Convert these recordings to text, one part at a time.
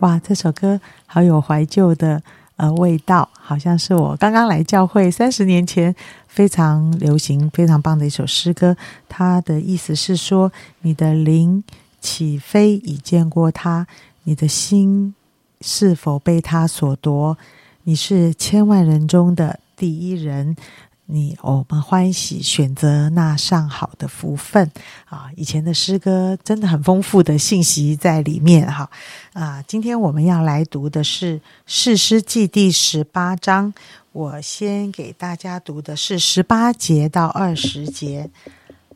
哇，这首歌好有怀旧的呃味道，好像是我刚刚来教会三十年前非常流行、非常棒的一首诗歌。它的意思是说，你的灵起飞已见过他，你的心是否被他所夺？你是千万人中的第一人。你我们欢喜选择那上好的福分啊！以前的诗歌真的很丰富的信息在里面哈啊！今天我们要来读的是《士师记》第十八章，我先给大家读的是十八节到二十节。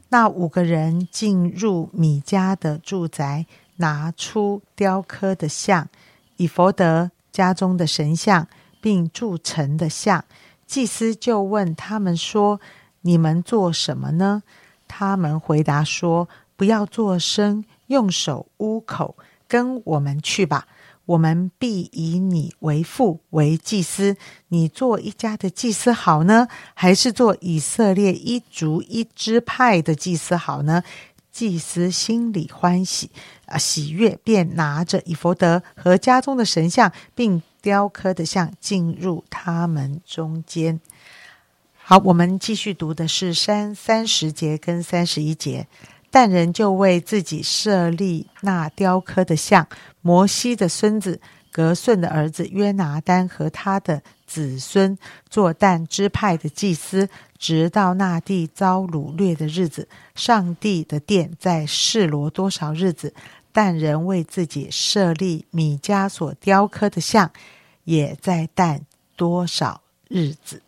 那五个人进入米家的住宅，拿出雕刻的像、以佛德家中的神像，并铸成的像。祭司就问他们说：“你们做什么呢？”他们回答说：“不要作声，用手捂口，跟我们去吧。我们必以你为父，为祭司。你做一家的祭司好呢，还是做以色列一族一支派的祭司好呢？”祭司心里欢喜啊，喜悦，便拿着以佛德和家中的神像，并。雕刻的像进入他们中间。好，我们继续读的是三三十节跟三十一节。但人就为自己设立那雕刻的像，摩西的孙子格顺的儿子约拿丹和他的子孙做但支派的祭司，直到那地遭掳掠的日子。上帝的殿在示罗多少日子？但人为自己设立米迦所雕刻的像，也在但多少日子？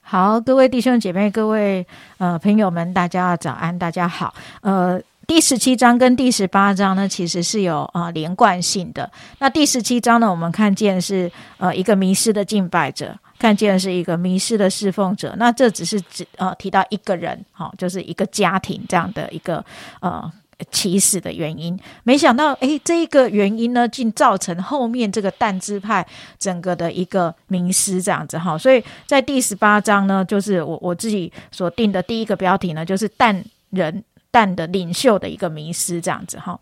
好，各位弟兄姐妹，各位呃朋友们，大家早安，大家好。呃，第十七章跟第十八章呢，其实是有啊连贯性的。那第十七章呢，我们看见是呃一个迷失的敬拜者，看见是一个迷失的侍奉者。那这只是指呃提到一个人，好，就是一个家庭这样的一个呃。起始的原因，没想到，诶，这一个原因呢，竟造成后面这个蛋支派整个的一个迷失，这样子哈。所以在第十八章呢，就是我我自己所定的第一个标题呢，就是蛋人蛋的领袖的一个迷失，这样子哈。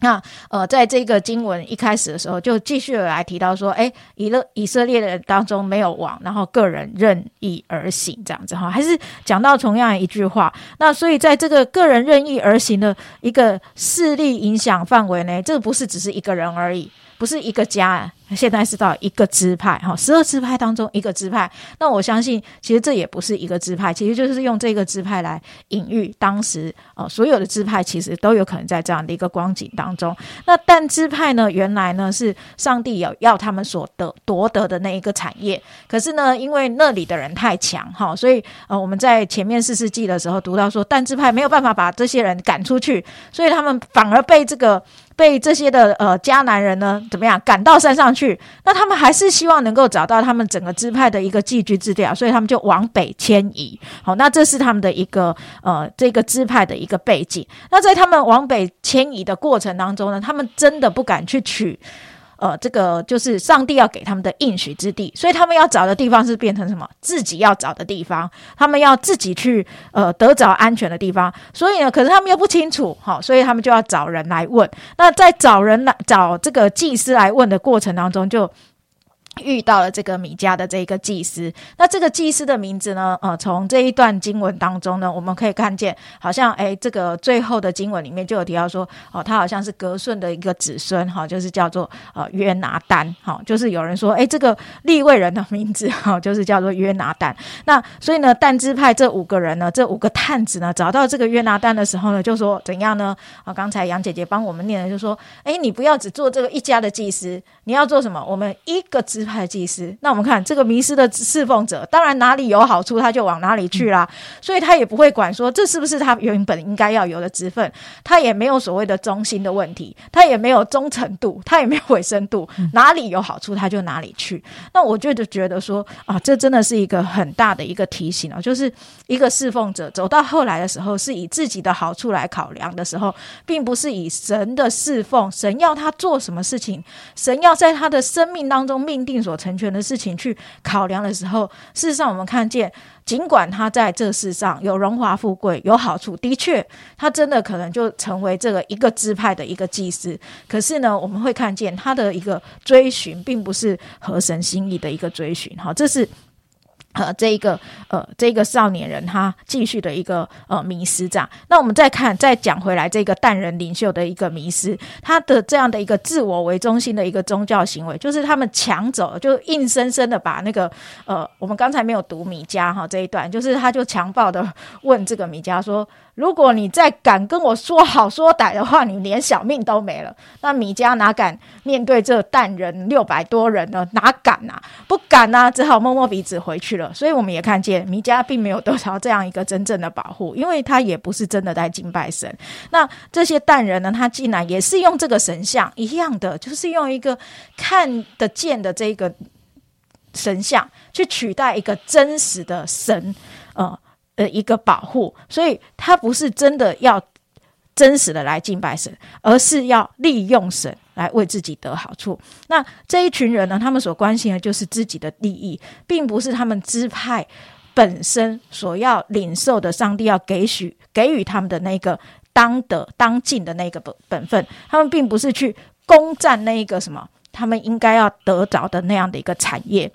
那呃，在这个经文一开始的时候，就继续来提到说，哎，以勒以色列人当中没有王，然后个人任意而行这样子哈，还是讲到同样一句话。那所以在这个个人任意而行的一个势力影响范围内，这不是只是一个人而已。不是一个家，现在是到一个支派哈，十二支派当中一个支派。那我相信，其实这也不是一个支派，其实就是用这个支派来隐喻当时哦所有的支派其实都有可能在这样的一个光景当中。那但支派呢，原来呢是上帝有要他们所得夺得的那一个产业，可是呢，因为那里的人太强哈，所以呃我们在前面四世纪的时候读到说，但支派没有办法把这些人赶出去，所以他们反而被这个。被这些的呃迦南人呢怎么样赶到山上去？那他们还是希望能够找到他们整个支派的一个寄居之地啊，所以他们就往北迁移。好，那这是他们的一个呃这个支派的一个背景。那在他们往北迁移的过程当中呢，他们真的不敢去取。呃，这个就是上帝要给他们的应许之地，所以他们要找的地方是变成什么？自己要找的地方，他们要自己去呃得找安全的地方。所以呢，可是他们又不清楚，好，所以他们就要找人来问。那在找人来找这个祭司来问的过程当中，就。遇到了这个米迦的这一个祭司，那这个祭司的名字呢？呃，从这一段经文当中呢，我们可以看见，好像哎，这个最后的经文里面就有提到说，哦，他好像是格顺的一个子孙，哈，就是叫做呃约拿丹，哈，就是有人说，哎，这个立位人的名字，哈，就是叫做约拿丹。那所以呢，但支派这五个人呢，这五个探子呢，找到这个约拿丹的时候呢，就说怎样呢？啊，刚才杨姐姐帮我们念的，就说，哎，你不要只做这个一家的祭司，你要做什么？我们一个支。派祭司，那我们看这个迷失的侍奉者，当然哪里有好处他就往哪里去啦，所以他也不会管说这是不是他原本应该要有的职分，他也没有所谓的忠心的问题，他也没有忠诚度，他也没有委身度，哪里有好处他就哪里去。那我就觉得说啊，这真的是一个很大的一个提醒啊，就是一个侍奉者走到后来的时候，是以自己的好处来考量的时候，并不是以神的侍奉，神要他做什么事情，神要在他的生命当中命定。所成全的事情去考量的时候，事实上我们看见，尽管他在这世上有荣华富贵、有好处，的确，他真的可能就成为这个一个支派的一个祭司。可是呢，我们会看见他的一个追寻，并不是合神心意的一个追寻。好，这是。呃，这一个呃，这一个少年人他继续的一个呃迷失，这样。那我们再看，再讲回来，这个淡人领袖的一个迷失，他的这样的一个自我为中心的一个宗教行为，就是他们抢走，就硬生生的把那个呃，我们刚才没有读米迦哈这一段，就是他就强暴的问这个米迦说。如果你再敢跟我说好说歹的话，你连小命都没了。那米迦哪敢面对这淡人六百多人呢？哪敢呐？不敢呐，只好摸摸鼻子回去了。所以我们也看见米迦并没有得到这样一个真正的保护，因为他也不是真的在敬拜神。那这些淡人呢？他竟然也是用这个神像一样的，就是用一个看得见的这个神像去取代一个真实的神，呃。的一个保护，所以他不是真的要真实的来敬拜神，而是要利用神来为自己得好处。那这一群人呢，他们所关心的就是自己的利益，并不是他们支派本身所要领受的上帝要给许给予他们的那个当得当尽的那个本本分。他们并不是去攻占那一个什么，他们应该要得着的那样的一个产业。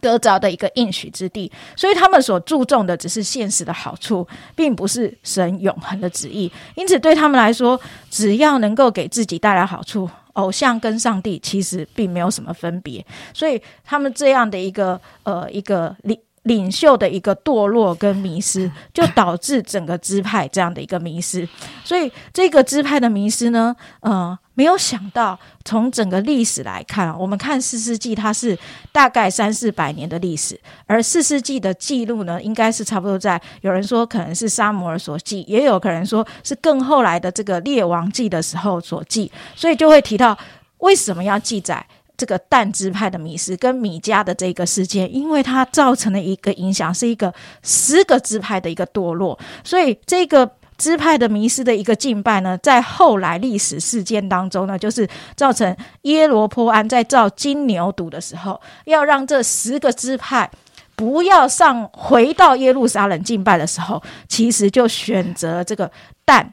得着的一个应许之地，所以他们所注重的只是现实的好处，并不是神永恒的旨意。因此，对他们来说，只要能够给自己带来好处，偶像跟上帝其实并没有什么分别。所以，他们这样的一个呃一个领领袖的一个堕落跟迷失，就导致整个支派这样的一个迷失。所以，这个支派的迷失呢，呃。没有想到，从整个历史来看，我们看四世纪，它是大概三四百年的历史，而四世纪的记录呢，应该是差不多在有人说可能是沙摩尔所记，也有可能说是更后来的这个列王记的时候所记，所以就会提到为什么要记载这个但支派的迷失跟米迦的这个事件，因为它造成了一个影响，是一个十个支派的一个堕落，所以这个。支派的迷失的一个敬拜呢，在后来历史事件当中呢，就是造成耶罗坡安在造金牛犊的时候，要让这十个支派不要上回到耶路撒冷敬拜的时候，其实就选择这个蛋。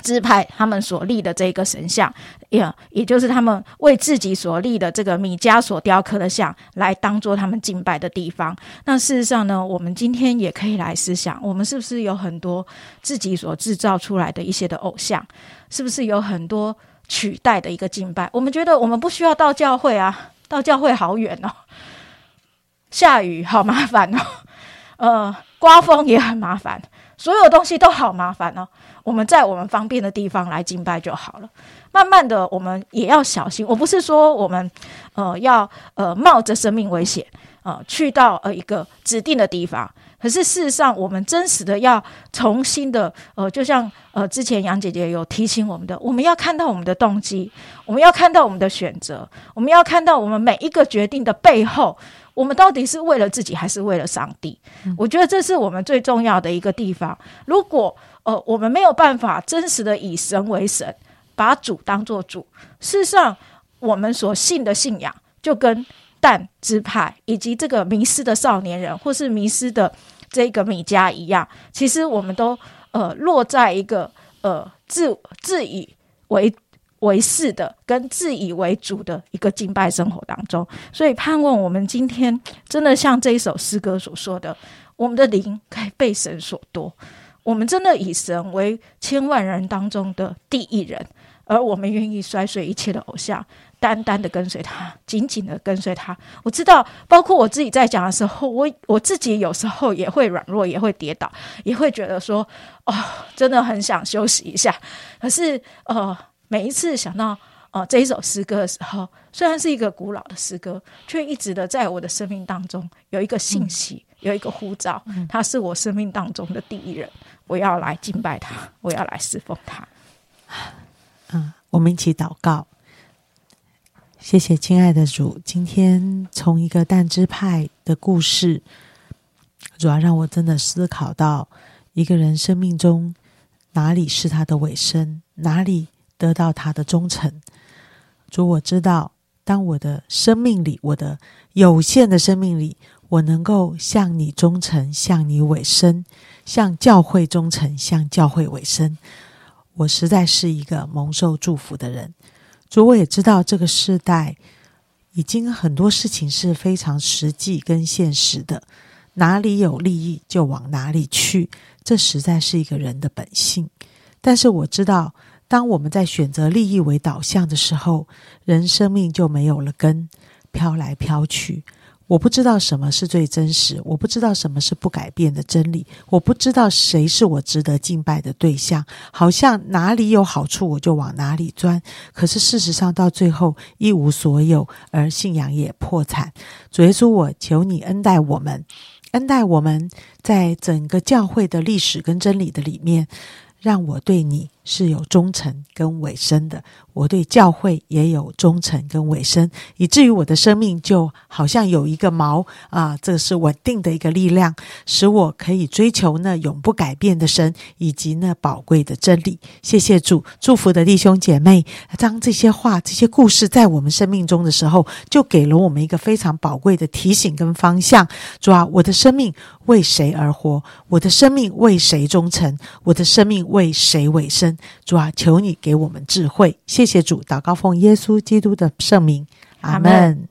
支派他们所立的这个神像，也也就是他们为自己所立的这个米迦所雕刻的像，来当做他们敬拜的地方。那事实上呢，我们今天也可以来思想，我们是不是有很多自己所制造出来的一些的偶像？是不是有很多取代的一个敬拜？我们觉得我们不需要到教会啊，到教会好远哦，下雨好麻烦哦，呃，刮风也很麻烦，所有东西都好麻烦哦。我们在我们方便的地方来敬拜就好了。慢慢的，我们也要小心。我不是说我们呃要呃冒着生命危险呃去到呃一个指定的地方，可是事实上，我们真实的要重新的呃，就像呃之前杨姐姐有提醒我们的，我们要看到我们的动机，我们要看到我们的选择，我们要看到我们每一个决定的背后，我们到底是为了自己还是为了上帝？我觉得这是我们最重要的一个地方。如果呃，我们没有办法真实的以神为神，把主当做主。事实上，我们所信的信仰，就跟但支派以及这个迷失的少年人，或是迷失的这个米迦一样，其实我们都呃落在一个呃自自以为为是的，跟自以为主的一个敬拜生活当中。所以，盼望我们今天真的像这一首诗歌所说的，我们的灵可以被神所夺。我们真的以神为千万人当中的第一人，而我们愿意摔碎一切的偶像，单单的跟随他，紧紧的跟随他。我知道，包括我自己在讲的时候，我我自己有时候也会软弱，也会跌倒，也会觉得说，哦，真的很想休息一下。可是，呃，每一次想到呃这一首诗歌的时候，虽然是一个古老的诗歌，却一直的在我的生命当中有一个信息。有一个呼召，他是我生命当中的第一人，我要来敬拜他，我要来侍奉他。嗯，我们一起祷告，谢谢亲爱的主，今天从一个蛋支派的故事，主要让我真的思考到一个人生命中哪里是他的尾声，哪里得到他的忠诚。主，我知道。当我的生命里，我的有限的生命里，我能够向你忠诚，向你委身，向教会忠诚，向教会委身，我实在是一个蒙受祝福的人。主，我也知道这个时代已经很多事情是非常实际跟现实的，哪里有利益就往哪里去，这实在是一个人的本性。但是我知道。当我们在选择利益为导向的时候，人生命就没有了根，飘来飘去。我不知道什么是最真实，我不知道什么是不改变的真理，我不知道谁是我值得敬拜的对象。好像哪里有好处，我就往哪里钻。可是事实上，到最后一无所有，而信仰也破产。主耶稣，我求你恩待我们，恩待我们在整个教会的历史跟真理的里面，让我对你。是有忠诚跟尾声的，我对教会也有忠诚跟尾声，以至于我的生命就好像有一个锚啊，这是稳定的一个力量，使我可以追求那永不改变的神以及那宝贵的真理。谢谢主，祝福的弟兄姐妹，当这些话、这些故事在我们生命中的时候，就给了我们一个非常宝贵的提醒跟方向。主啊，我的生命为谁而活？我的生命为谁忠诚？我的生命为谁尾声？主啊，求你给我们智慧，谢谢主，祷告奉耶稣基督的圣名，阿门。